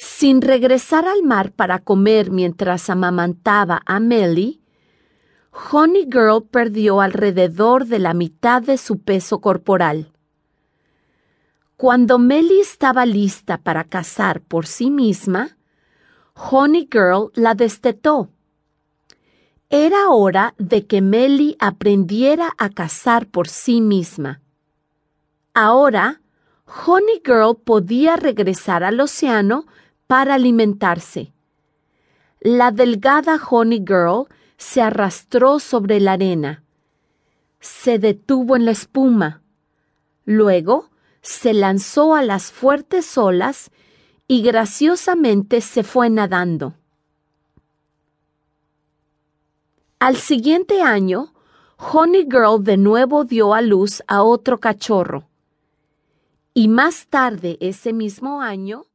Sin regresar al mar para comer mientras amamantaba a Melly, Honey Girl perdió alrededor de la mitad de su peso corporal. Cuando Melly estaba lista para cazar por sí misma, Honey Girl la destetó. Era hora de que Melly aprendiera a cazar por sí misma. Ahora, Honey Girl podía regresar al océano para alimentarse. La delgada Honey Girl se arrastró sobre la arena. Se detuvo en la espuma. Luego se lanzó a las fuertes olas y graciosamente se fue nadando. Al siguiente año, Honey Girl de nuevo dio a luz a otro cachorro. Y más tarde ese mismo año,